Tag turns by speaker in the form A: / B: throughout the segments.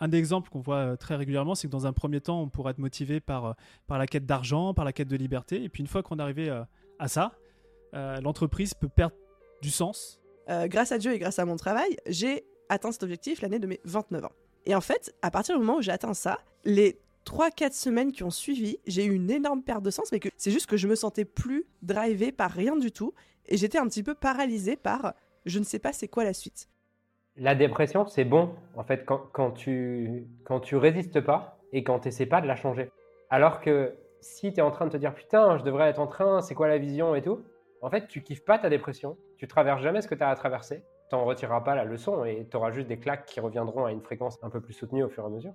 A: Un des exemples qu'on voit très régulièrement, c'est que dans un premier temps, on pourrait être motivé par, par la quête d'argent, par la quête de liberté. Et puis une fois qu'on est arrivé à ça, l'entreprise peut perdre du sens.
B: grâce à Dieu et grâce à mon travail, j'ai atteint cet objectif l'année de mes 29 ans. Et en fait, à partir du moment où j'ai atteint ça, les 3-4 semaines qui ont suivi, j'ai eu une énorme perte de sens, mais que c'est juste que je me sentais plus drivé par rien du tout. Et j'étais un petit peu paralysée par je ne sais pas c'est quoi la suite.
C: La dépression, c'est bon, en fait, quand, tu, quand tu résistes pas et quand tu n'essaies pas de la changer. Alors que si tu es en train de te dire putain, je devrais être en train, c'est quoi la vision et tout, en fait, tu kiffes pas ta dépression, tu traverses jamais ce que tu as à traverser, tu n'en retireras pas la leçon et tu auras juste des claques qui reviendront à une fréquence un peu plus soutenue au fur et à mesure.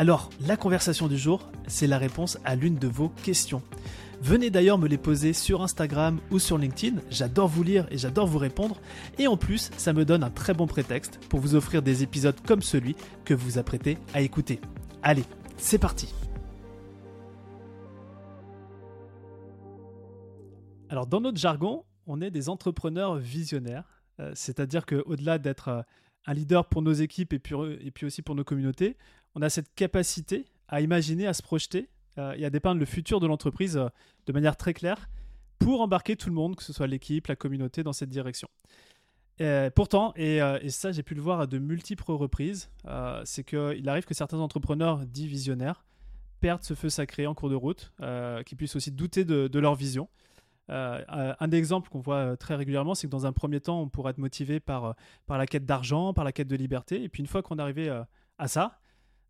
A: Alors, la conversation du jour, c'est la réponse à l'une de vos questions. Venez d'ailleurs me les poser sur Instagram ou sur LinkedIn, j'adore vous lire et j'adore vous répondre, et en plus ça me donne un très bon prétexte pour vous offrir des épisodes comme celui que vous apprêtez à écouter. Allez, c'est parti Alors dans notre jargon, on est des entrepreneurs visionnaires, euh, c'est-à-dire qu'au-delà d'être euh, un leader pour nos équipes et puis aussi pour nos communautés, on a cette capacité à imaginer, à se projeter euh, et à dépeindre le futur de l'entreprise euh, de manière très claire pour embarquer tout le monde, que ce soit l'équipe, la communauté, dans cette direction. pourtant, et, euh, ça j'ai pu le voir à de multiples reprises, c'est qu'il arrive que certains entrepreneurs dits visionnaires perdent ce feu sacré en cours de route, qu'ils puissent aussi douter de, leur vision. un des exemples qu'on voit très régulièrement, c'est que dans un premier temps, on pourrait être motivé par, par la quête d'argent, par la quête de liberté, et puis une fois qu'on est arrivé à ça,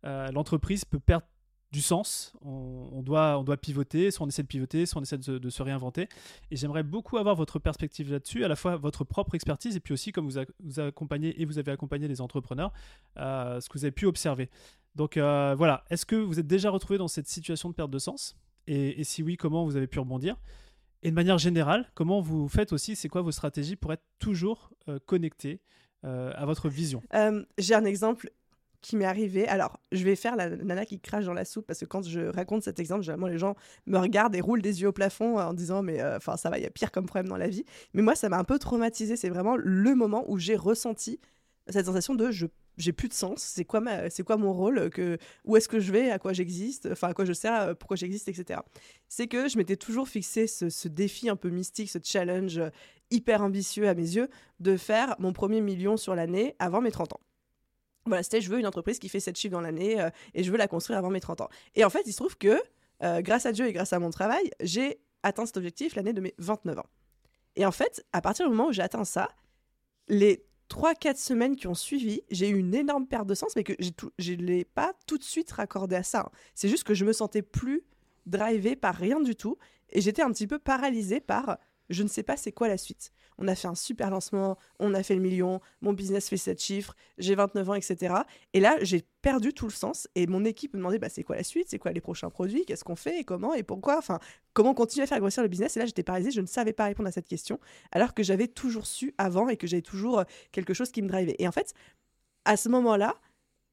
A: euh, l'entreprise peut perdre du sens. On, doit, on doit pivoter, soit on essaie de pivoter, soit on essaie de, se réinventer. Et j'aimerais beaucoup avoir votre perspective là-dessus, à la fois votre propre expertise et puis aussi comme vous, vous accompagnez et vous avez accompagné les entrepreneurs, euh, ce que vous avez pu observer. Donc euh, voilà, est-ce que vous êtes déjà retrouvé dans cette situation de perte de sens? Et, si oui, comment vous avez pu rebondir? Et de manière générale, comment vous faites aussi, c'est quoi vos stratégies pour être toujours connecté à votre vision?
B: J'ai un exemple qui m'est arrivé. Alors, je vais faire la nana qui crache dans la soupe parce que quand je raconte cet exemple, généralement les gens me regardent et roulent des yeux au plafond en disant mais euh, enfin ça va, il y a pire comme problème dans la vie. Mais moi, ça m'a un peu traumatisé. C'est vraiment le moment où j'ai ressenti cette sensation de je j'ai plus de sens. C'est quoi c'est quoi mon rôle que où est-ce que je vais, à quoi j'existe, enfin à quoi je sers, euh, pourquoi j'existe, etc. C'est que je m'étais toujours fixé ce, ce, défi un peu mystique, ce challenge euh, hyper ambitieux à mes yeux de faire mon premier million sur l'année avant mes 30 ans. Voilà, c'était je veux une entreprise qui fait 7 chiffres dans l'année euh, et je veux la construire avant mes 30 ans. Et en fait, il se trouve que, euh, grâce à Dieu et grâce à mon travail, j'ai atteint cet objectif l'année de mes 29 ans. Et en fait, à partir du moment où j'ai atteint ça, les 3-4 semaines qui ont suivi, j'ai eu une énorme perte de sens, mais que je ne l'ai pas tout de suite raccordé à ça. Hein. C'est juste que je me sentais plus drivée par rien du tout et j'étais un petit peu paralysée par je ne sais pas c'est quoi la suite. On a fait un super lancement, on a fait le million, mon business fait 7 chiffres, j'ai 29 ans, etc. Et là, j'ai perdu tout le sens et mon équipe me demandait bah, c'est quoi la suite, c'est quoi les prochains produits, qu'est-ce qu'on fait? Et comment? Et pourquoi, enfin, comment continuer à faire grossir le business? Et là, j'étais paralysée, je ne savais pas répondre à cette question, alors que j'avais toujours su avant et que j'avais toujours euh, quelque chose qui me drivait. Et en fait, à ce moment-là,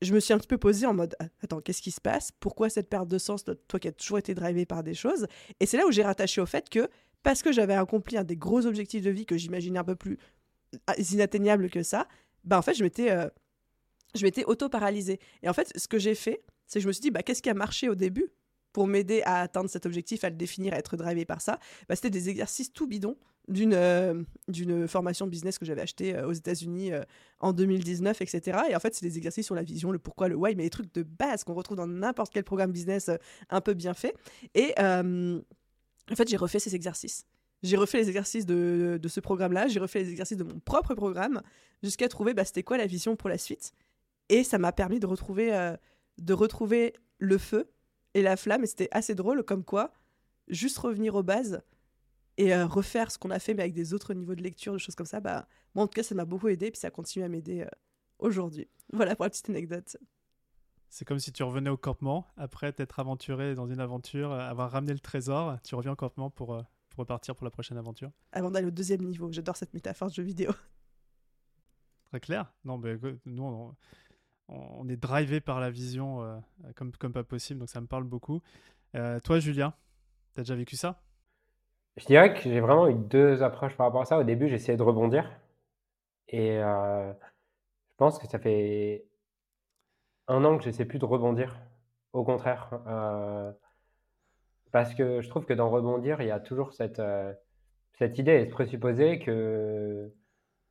B: je me suis un petit peu posée en mode attends, qu'est-ce qui se passe? Pourquoi cette perte de sens, toi qui as toujours été drivé par des choses? Et c'est là où j'ai rattaché au fait que parce que j'avais accompli un des gros objectifs de vie que j'imaginais un peu plus ah, inatteignables que ça, bah en fait, je m'étais euh, m'étais auto-paralysée. Et en fait, ce que j'ai fait, c'est que je me suis dit, bah, qu'est-ce qui a marché au début pour m'aider à atteindre cet objectif, à le définir, à être drivé par ça? Bah, C'était des exercices tout bidons d'une euh, d'une formation business que j'avais achetée euh, aux États-Unis en 2019, etc. Et en fait, c'est des exercices sur la vision, le pourquoi, le why, mais des trucs de base qu'on retrouve dans n'importe quel programme business un peu bien fait. Et en fait, j'ai refait ces exercices. J'ai refait les exercices de, ce programme-là, j'ai refait les exercices de mon propre programme, jusqu'à trouver bah, c'était quoi la vision pour la suite. Et ça m'a permis de retrouver, euh, de retrouver le feu et la flamme. Et c'était assez drôle, comme quoi, juste revenir aux bases et euh, refaire ce qu'on a fait, mais avec des autres niveaux de lecture, des choses comme ça, bah, moi en tout cas, ça m'a beaucoup aidé, et puis ça continue à m'aider euh, aujourd'hui. Voilà pour la petite anecdote.
A: C'est comme si tu revenais au campement, après t'être aventuré dans une aventure, avoir ramené le trésor, tu reviens au campement pour, pour repartir pour la prochaine aventure.
B: Avant d'aller au deuxième niveau, j'adore cette métaphore de jeu vidéo.
A: Très clair. Non, mais nous, on, on est drivé par la vision euh, comme, comme pas possible, donc ça me parle beaucoup. Euh, toi, Julien, tu as déjà vécu ça?
C: Je dirais que j'ai vraiment eu deux approches par rapport à ça. Au début, j'essayais de rebondir. Et euh, je pense que ça fait un an que j'essaie plus de rebondir. Au contraire. parce que je trouve que dans rebondir, il y a toujours cette, cette idée et ce présupposé que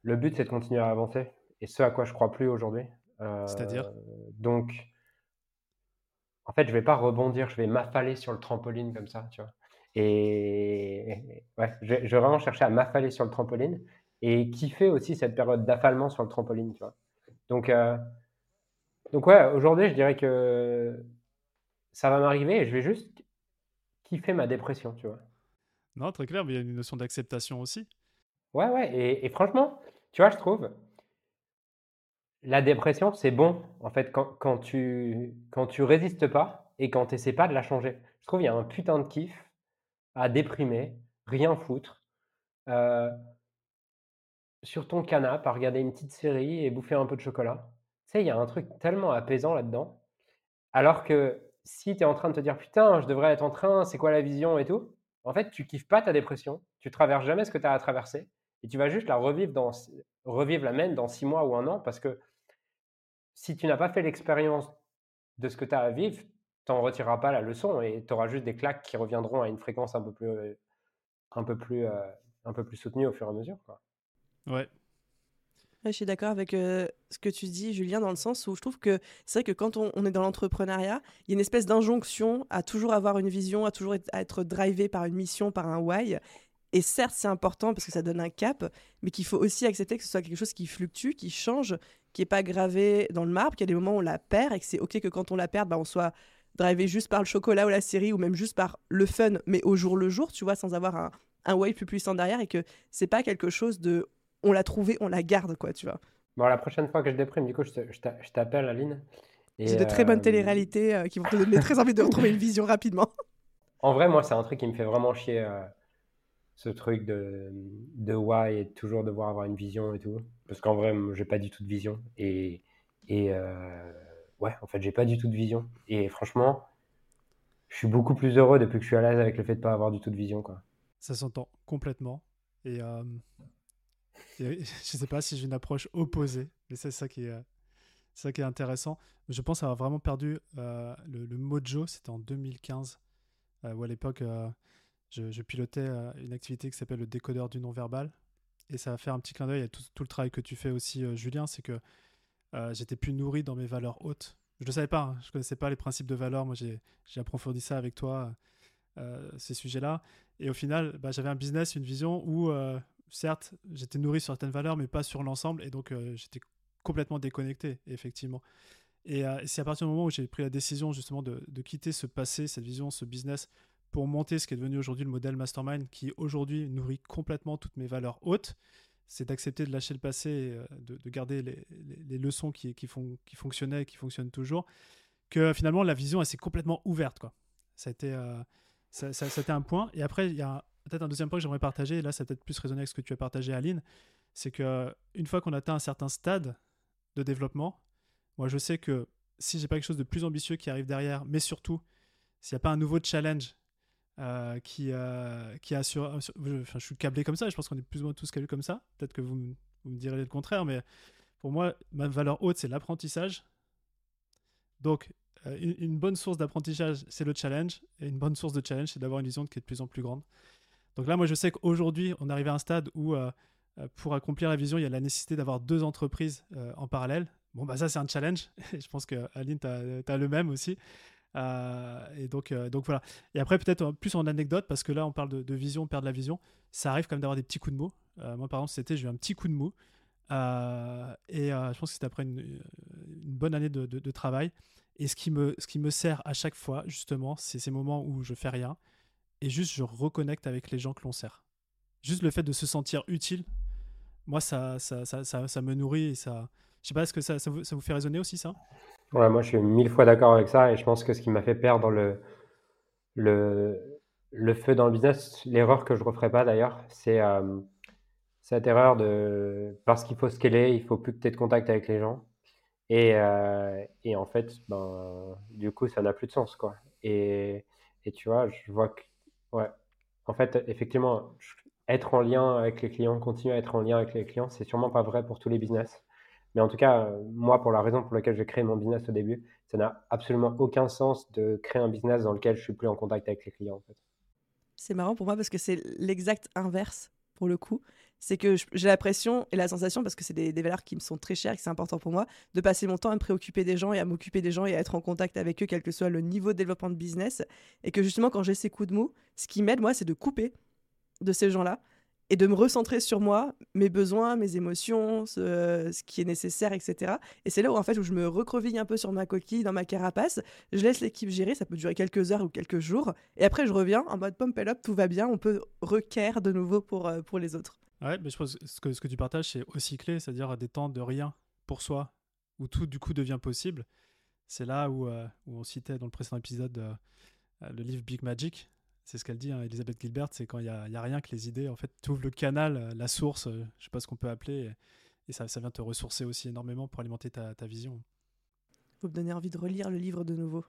C: le but, c'est de continuer à avancer. Et ce à quoi je crois plus aujourd'hui.
A: C'est-à-dire?
C: euh, Donc, en fait, je vais pas rebondir, je vais m'affaler sur le trampoline comme ça, tu vois. Et ouais, je, vais vraiment chercher à m'affaler sur le trampoline et kiffer aussi cette période d'affalement sur le trampoline, tu vois. Donc, euh, donc ouais, aujourd'hui, je dirais que ça va m'arriver et je vais juste kiffer ma dépression, tu vois.
A: Non, très clair, mais il y a une notion d'acceptation aussi.
C: Ouais, ouais, et, et, franchement, tu vois, je trouve, la dépression, c'est bon, en fait, quand, quand tu quand tu résistes pas et quand tu essaies pas de la changer. Je trouve il y a un putain de kiff à déprimer, rien foutre, euh, sur ton canapé, à regarder une petite série et bouffer un peu de chocolat. Tu sais, il y a un truc tellement apaisant là-dedans. Alors que si tu es en train de te dire putain, je devrais être en train, c'est quoi la vision et tout, en fait, tu kiffes pas ta dépression, tu traverses jamais ce que tu as à traverser et tu vas juste la revivre dans revivre la même dans six mois ou un an parce que si tu n'as pas fait l'expérience de ce que tu as à vivre, tu n'en retireras pas la leçon et tu auras juste des claques qui reviendront à une fréquence un peu plus, un peu plus, euh, un peu plus soutenue au fur et à mesure. Quoi.
B: Je suis d'accord avec euh, ce que tu dis, Julien, dans le sens où je trouve que c'est vrai que quand on, est dans l'entrepreneuriat, il y a une espèce d'injonction à toujours avoir une vision, à toujours être drivé par une mission, par un why. Et certes, c'est important parce que ça donne un cap, mais qu'il faut aussi accepter que ce soit quelque chose qui fluctue, qui change, qui n'est pas gravé dans le marbre, qu'il y a des moments où on la perd et que c'est OK que quand on la perd, bah, on soit drivé juste par le chocolat ou la série ou même juste par le fun, mais au jour le jour, tu vois, sans avoir un, un wave plus puissant derrière et que c'est pas quelque chose de on l'a trouvé, on la garde, quoi, tu vois.
C: Bon, la prochaine fois que je déprime, du coup, je t'appelle, Aline.
B: C'est de très bonnes euh, télé-réalités euh, qui vont te donner très envie de retrouver une vision rapidement.
C: En vrai, moi, c'est un truc qui me fait vraiment chier. Euh, ce truc de, de why et toujours devoir avoir une vision et tout. Parce qu'en vrai, j'ai pas du tout de vision. Et, et euh, ouais, en fait, j'ai pas du tout de vision. Et franchement, je suis beaucoup plus heureux depuis que je suis à l'aise avec le fait de pas avoir du tout de vision. Quoi.
A: Ça s'entend complètement. Et, euh, je sais pas si j'ai une approche opposée, mais c'est ça qui est. ça qui est intéressant. Je pense avoir vraiment perdu euh, le, mojo, c'était en 2015, où à l'époque, je, pilotais euh, une activité qui s'appelle le décodeur du non-verbal. Et ça va faire un petit clin d'œil à tout, le travail que tu fais aussi, euh, Julien. C'est que euh, j'étais plus nourri dans mes valeurs hautes. Je ne le savais pas, hein. je ne connaissais pas les principes de valeurs. Moi, j'ai approfondi ça avec toi, ces sujets-là. Et au final, bah, j'avais un business, une vision où, certes, j'étais nourri sur certaines valeurs, mais pas sur l'ensemble. Et donc, j'étais complètement déconnecté, effectivement. Et c'est à partir du moment où j'ai pris la décision justement de, de, quitter ce passé, cette vision, ce business pour monter ce qui est devenu aujourd'hui le modèle mastermind qui aujourd'hui nourrit complètement toutes mes valeurs hautes, c'est d'accepter de lâcher le passé, euh, de, garder les, leçons qui, fonctionnaient et qui fonctionnent toujours, que finalement la vision elle s'est complètement ouverte. Ça, a été, euh, un point. Et après, il y a peut-être un deuxième point que j'aimerais partager, et là ça peut-être plus résonner avec ce que tu as partagé Aline, c'est que une fois qu'on atteint un certain stade de développement, moi je sais que si j'ai pas quelque chose de plus ambitieux qui arrive derrière, mais surtout s'il n'y a pas un nouveau challenge euh, qui, euh, qui assure. Enfin, je suis câblé comme ça, je pense qu'on est plus ou moins tous câblés comme ça. Peut-être que vous, vous, me direz le contraire, mais pour moi, ma valeur haute, c'est l'apprentissage. Donc, euh, une, bonne source d'apprentissage, c'est le challenge. Et une bonne source de challenge, c'est d'avoir une vision qui est de plus en plus grande. Donc là, moi, je sais qu'aujourd'hui, on arrive à un stade où, pour accomplir la vision, il y a la nécessité d'avoir deux entreprises en parallèle. Bon, bah ça, c'est un challenge. je pense que Aline, tu as, le même aussi. Euh, et donc, euh, donc voilà. Et après, peut-être plus en anecdote, parce que là, on parle de, vision, perdre la vision. Ça arrive quand même d'avoir des petits coups de mots. Euh, moi, par exemple, c'était, j'ai eu un petit coup de mou. et je pense que c'était après une, bonne année de, travail. Et ce qui, me, ce qui me sert à chaque fois, justement, c'est ces moments où je fais rien et juste je reconnecte avec les gens que l'on sert. Juste le fait de se sentir utile, moi, ça, ça, ça, ça, me nourrit et ça. Je sais pas, est-ce que ça, vous, ça vous fait résonner aussi, ça?
C: Ouais, moi je suis mille fois d'accord avec ça et je pense que ce qui m'a fait perdre le, le, le feu dans le business, l'erreur que je ne referai pas d'ailleurs, c'est euh, cette erreur de parce qu'il faut scaler, il faut plus que tu aies de contact avec les gens. Et, euh, et en fait, ben, du coup, ça n'a plus de sens. Quoi. Et, et tu vois, je vois que, ouais, en fait, effectivement, être en lien avec les clients, continuer à être en lien avec les clients, c'est sûrement pas vrai pour tous les business. Mais en tout cas, moi, pour la raison pour laquelle j'ai créé mon business au début, ça n'a absolument aucun sens de créer un business dans lequel je suis plus en contact avec les clients.
B: C'est marrant pour moi parce que c'est l'exact inverse pour le coup. C'est que j'ai l'impression et la sensation, parce que c'est des, valeurs qui me sont très chères et que c'est important pour moi, de passer mon temps à me préoccuper des gens et à m'occuper des gens et à être en contact avec eux, quel que soit le niveau de développement de business. Et que justement, quand j'ai ces coups de mou, ce qui m'aide, moi, c'est de couper de ces gens-là et de me recentrer sur moi, mes besoins, mes émotions, ce, qui est nécessaire, etc. Et c'est là où en fait où je me recreville un peu sur ma coquille, dans ma carapace, je laisse l'équipe gérer, ça peut durer quelques heures ou quelques jours, et après je reviens en mode pump up, tout va bien, on peut requérir de nouveau pour, euh, pour les autres.
A: Ouais, mais je pense que ce que, ce que tu partages, c'est aussi clé, c'est-à-dire des temps de rien pour soi, où tout du coup devient possible. C'est là où, euh, où, on citait dans le précédent épisode euh, le livre Big Magic, c'est ce qu'elle dit, hein, Elisabeth Gilbert, c'est quand il n'y a, rien que les idées, en fait, tu ouvres le canal, euh, la source, euh, je sais pas ce qu'on peut appeler, et, ça, ça, vient te ressourcer aussi énormément pour alimenter ta, ta vision.
B: Faut me donner envie de relire le livre de nouveau.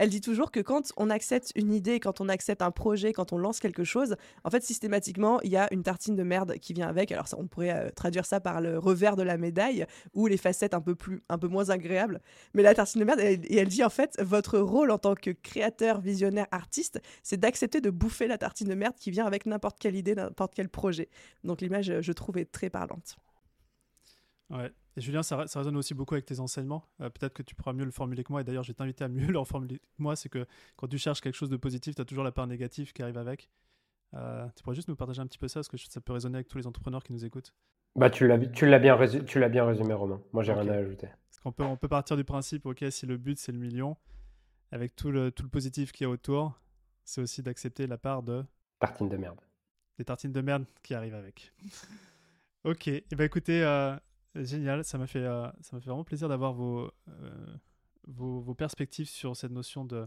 B: Elle dit toujours que quand on accepte une idée, quand on accepte un projet, quand on lance quelque chose, en fait, systématiquement, il y a une tartine de merde qui vient avec. Alors, on pourrait euh, traduire ça par le revers de la médaille ou les facettes un peu, plus, un peu moins agréables. Mais la tartine de merde, et elle dit en fait, votre rôle en tant que créateur, visionnaire, artiste, c'est d'accepter de bouffer la tartine de merde qui vient avec n'importe quelle idée, n'importe quel projet. Donc, l'image, je trouve, est très parlante.
A: Ouais, et Julien, ça, résonne aussi beaucoup avec tes enseignements. Euh, peut-être que tu pourras mieux le formuler que moi. Et d'ailleurs, je vais t'inviter à mieux le formuler que moi. C'est que quand tu cherches quelque chose de positif, tu as toujours la part négative qui arrive avec. Euh, tu pourrais juste nous partager un petit peu ça, parce que ça peut résonner avec tous les entrepreneurs qui nous écoutent.
C: Bah, tu l'as bien, résumé, bien résumé, Romain. Moi, j'ai rien à ajouter.
A: Parce qu'on peut, on peut partir du principe, ok, si le but c'est le million, avec tout le, tout le positif qu'il y a autour, c'est aussi d'accepter la part de.
C: Tartines de merde.
A: Des tartines de merde qui arrivent avec. ok, et eh ben écoutez, euh, Génial, ça m'a fait, euh, fait vraiment plaisir d'avoir vos, euh, vos, vos, perspectives sur cette notion de,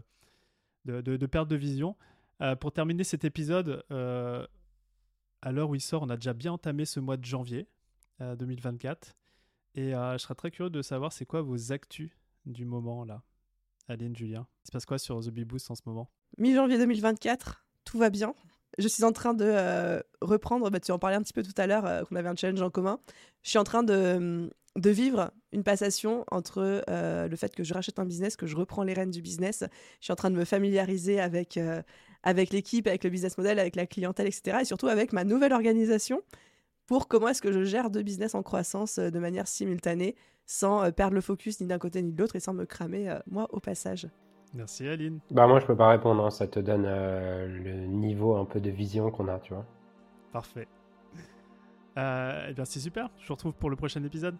A: de, perte de vision. Euh, pour terminer cet épisode, à l'heure où il sort, on a déjà bien entamé ce mois de janvier 2024. Et je serais très curieux de savoir c'est quoi vos actus du moment là. Aline, Julien, il se passe quoi sur The Bee Boost en ce moment?
B: Mi-janvier 2024, tout va bien je suis en train de euh, reprendre, bah, tu en parlais un petit peu tout à l'heure, euh, qu'on avait un challenge en commun. Je suis en train de, de vivre une passation entre euh, le fait que je rachète un business, que je reprends les rênes du business. Je suis en train de me familiariser avec, avec l'équipe, avec le business model, avec la clientèle, etc. Et surtout avec ma nouvelle organisation pour comment est-ce que je gère deux business en croissance de manière simultanée sans perdre le focus ni d'un côté ni de l'autre et sans me cramer, moi, au passage.
A: Merci Aline.
C: Bah moi je peux pas répondre, hein. ça te donne euh, le niveau un peu de vision qu'on a, tu vois.
A: Parfait. Euh, eh bien c'est super, je vous retrouve pour le prochain épisode.